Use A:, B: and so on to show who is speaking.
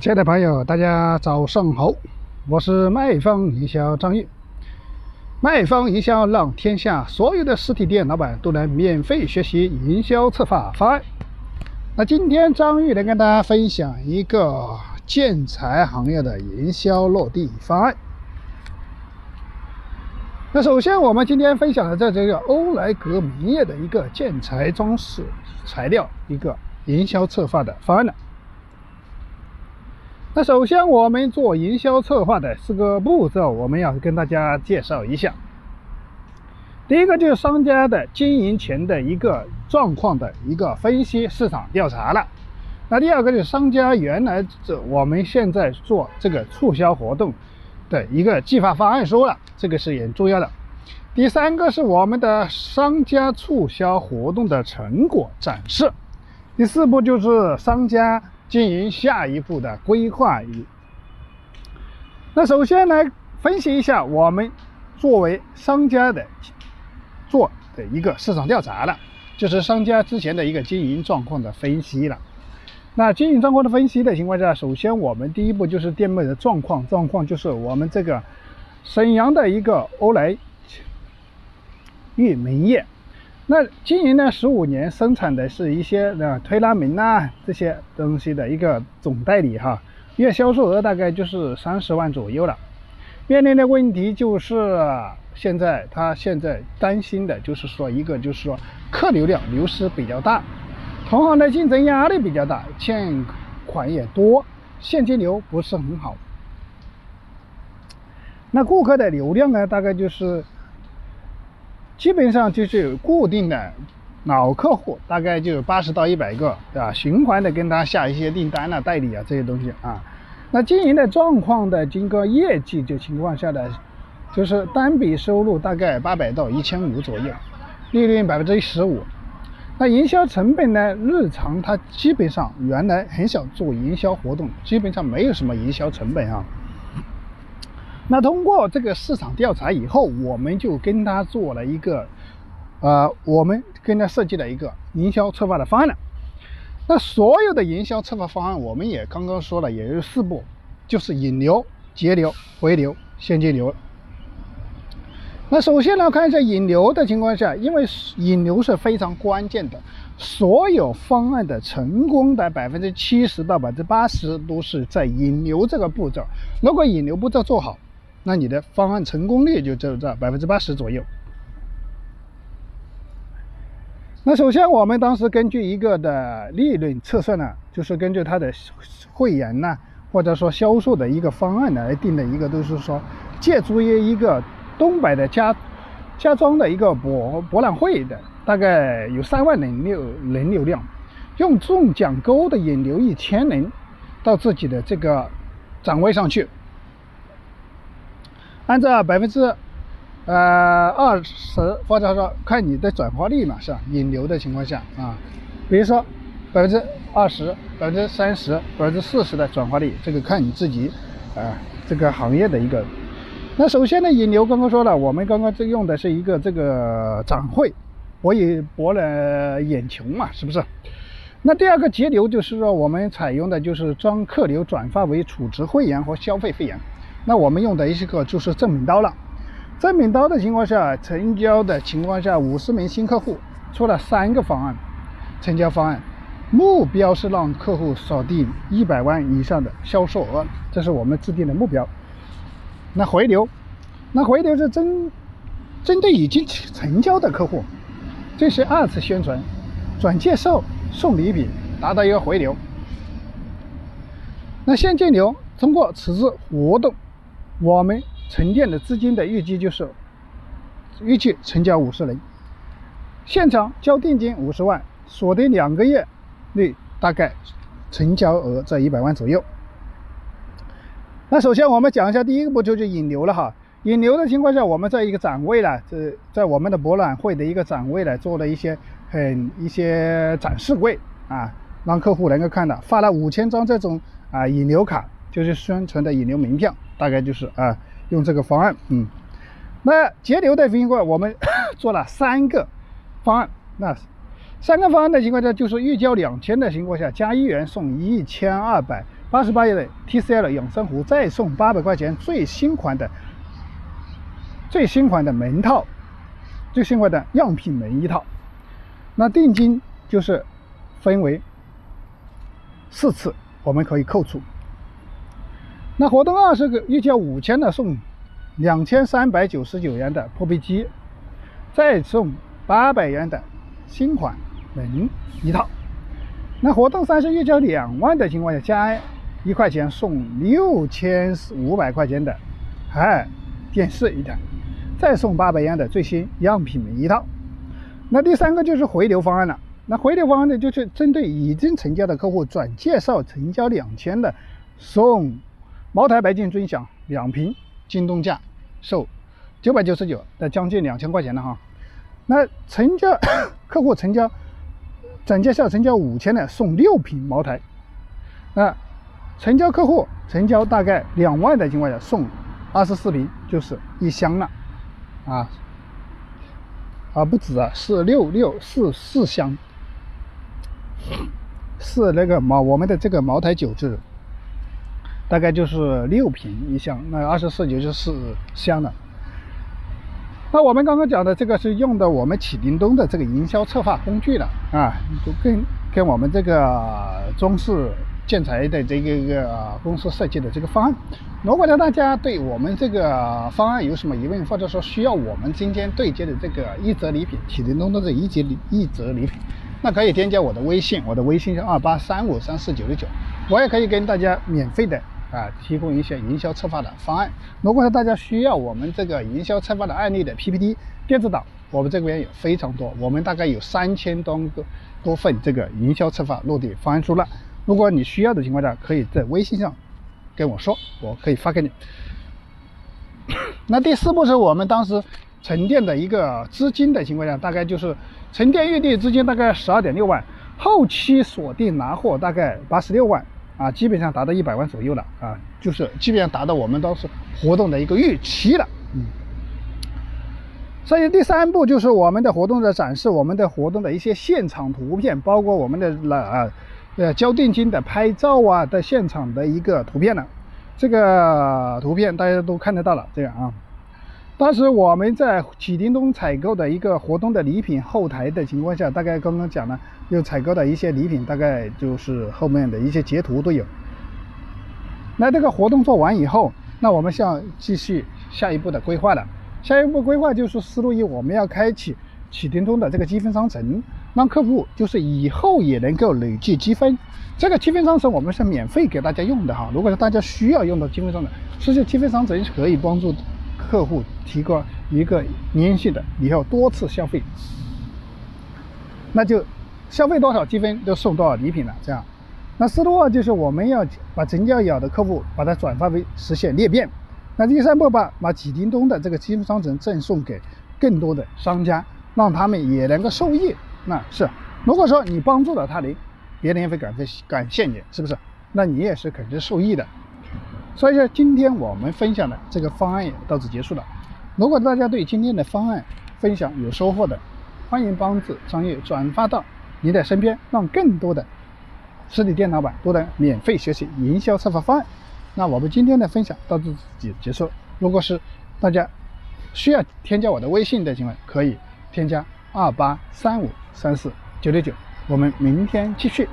A: 亲爱的朋友，大家早上好，我是卖方营销张玉。卖方营销让天下所有的实体店老板都能免费学习营销策划方案。那今天张玉来跟大家分享一个建材行业的营销落地方案。那首先，我们今天分享的在这个欧莱格名业的一个建材装饰材料一个营销策划的方案呢。那首先，我们做营销策划的四个步骤，我们要跟大家介绍一下。第一个就是商家的经营前的一个状况的一个分析市场调查了。那第二个就是商家原来这我们现在做这个促销活动的一个计划方案书了，这个是很重要的。第三个是我们的商家促销活动的成果展示。第四步就是商家。经营下一步的规划与。那首先来分析一下我们作为商家的做的一个市场调查了，就是商家之前的一个经营状况的分析了。那经营状况的分析的情况下，首先我们第一步就是店面的状况，状况就是我们这个沈阳的一个欧莱玉明业。那经营了十五年，生产的是一些呃推拉门呐这些东西的一个总代理哈，月销售额大概就是三十万左右了。面临的问题就是现在他现在担心的就是说一个就是说客流量流失比较大，同行的竞争压力比较大，欠款也多，现金流不是很好。那顾客的流量呢，大概就是。基本上就是有固定的老客户，大概就有八十到一百个，对吧？循环的跟他下一些订单啊、代理啊这些东西啊。那经营的状况的经过业绩的情况下的，就是单笔收入大概八百到一千五左右，利润百分之十五。那营销成本呢？日常他基本上原来很少做营销活动，基本上没有什么营销成本啊。那通过这个市场调查以后，我们就跟他做了一个，呃，我们跟他设计了一个营销策划的方案了。那所有的营销策划方案，我们也刚刚说了，也有四步，就是引流、节流、回流、现金流。那首先呢，看一下引流的情况下，因为引流是非常关键的，所有方案的成功的百分之七十到百分之八十都是在引流这个步骤。如果引流步骤做好，那你的方案成功率就就在百分之八十左右。那首先，我们当时根据一个的利润测算呢，就是根据他的会员呢，或者说销售的一个方案来定的一个，都是说借助于一个东北的家家装的一个博博览会的，大概有三万人流人流量，用中奖钩的引流一千人到自己的这个展位上去。按照百分之，呃二十，或者说看你的转化率嘛，是吧？引流的情况下啊，比如说百分之二十、百分之三十、百分之四十的转化率，这个看你自己啊，这个行业的一个。那首先呢，引流刚刚说了，我们刚刚这用的是一个这个展会，博以博了眼球嘛，是不是？那第二个节流就是说，我们采用的就是将客流转化为储值会员和消费会员。那我们用的一个就是正品刀了，正品刀的情况下，成交的情况下，五十名新客户出了三个方案，成交方案，目标是让客户锁定一百万以上的销售额，这是我们制定的目标。那回流，那回流是针针对已经成交的客户，这是二次宣传，转介绍送礼品，达到一个回流。那现金流通过此次活动。我们沉淀的资金的预计就是预计成交五十人，现场交定金五十万，锁定两个月内大概成交额在一百万左右。那首先我们讲一下第一个步骤就引流了哈，引流的情况下，我们在一个展位呢，这在我们的博览会的一个展位呢，做了一些很一些展示柜啊，让客户能够看到，发了五千张这种啊引流卡，就是宣传的引流门票。大概就是啊，用这个方案，嗯，那节流的情况，我们 做了三个方案。那三个方案的情况下，就是预交两千的情况下，加一元送一千二百八十八元的 TCL 养生壶，再送八百块钱最新款的最新款的门套，最新款的样品门一套。那定金就是分为四次，我们可以扣除。那活动二是个预交五千的送两千三百九十九元的破壁机，再送八百元的新款门一套。那活动三是预交两万的情况下，加一块钱送六千五百块钱的哎电视一台，再送八百元的最新样品门一套。那第三个就是回流方案了。那回流方案呢，就是针对已经成交的客户转介绍成交两千的，送茅台白金尊享两瓶，京东价售九百九十九，的将近两千块钱了哈。那成交 客户成交转介绍成交五千的，送六瓶茅台。那成交客户成交大概两万的情况下，送二十四瓶，就是一箱了啊。啊，不止啊，是六六四四箱，是那个茅我们的这个茅台酒制，大概就是六瓶一箱，那二十四就是四箱了。那我们刚刚讲的这个是用的我们启灵东的这个营销策划工具了啊，就跟跟我们这个中式。建材的这个个公司设计的这个方案，如果呢大家对我们这个方案有什么疑问，或者说需要我们今天对接的这个一折礼品，启灵东的这一节一折礼品，那可以添加我的微信，我的微信是二八三五三四九六九，我也可以跟大家免费的啊提供一些营销策划的方案。如果说大家需要我们这个营销策划的案例的 PPT 电子档，我们这边有非常多，我们大概有三千多个多份这个营销策划落地方案书了。如果你需要的情况下，可以在微信上跟我说，我可以发给你。那第四步是我们当时沉淀的一个资金的情况下，大概就是沉淀预定资金大概十二点六万，后期锁定拿货大概八十六万啊，基本上达到一百万左右了啊，就是基本上达到我们当时活动的一个预期了。嗯。所以第三步就是我们的活动的展示，我们的活动的一些现场图片，包括我们的了啊。呃，交定金的拍照啊的现场的一个图片呢，这个图片大家都看得到了。这样啊，当时我们在启灵东采购的一个活动的礼品后台的情况下，大概刚刚讲了，有采购的一些礼品，大概就是后面的一些截图都有。那这个活动做完以后，那我们向继续下一步的规划了。下一步规划就是思路一，我们要开启启灵通的这个积分商城。让客户就是以后也能够累计积分，这个积分商城我们是免费给大家用的哈。如果说大家需要用到积分商城，实际积分商城是可以帮助客户提供一个连续的以后多次消费，那就消费多少积分就送多少礼品了。这样，那思路二就是我们要把成交有的客户把它转发为实现裂变。那第三步把把几叮东的这个积分商城赠送给更多的商家，让他们也能够受益。那是，如果说你帮助了他人，别人也会感谢感谢你，是不是？那你也是肯定受益的。所以说，今天我们分享的这个方案也到此结束了。如果大家对今天的方案分享有收获的，欢迎帮助张悦转发到你的身边，让更多的实体店老板都能免费学习营销策划方案。那我们今天的分享到此结结束。如果是大家需要添加我的微信的情况，可以添加二八三五。三四九六九，我们明天继续。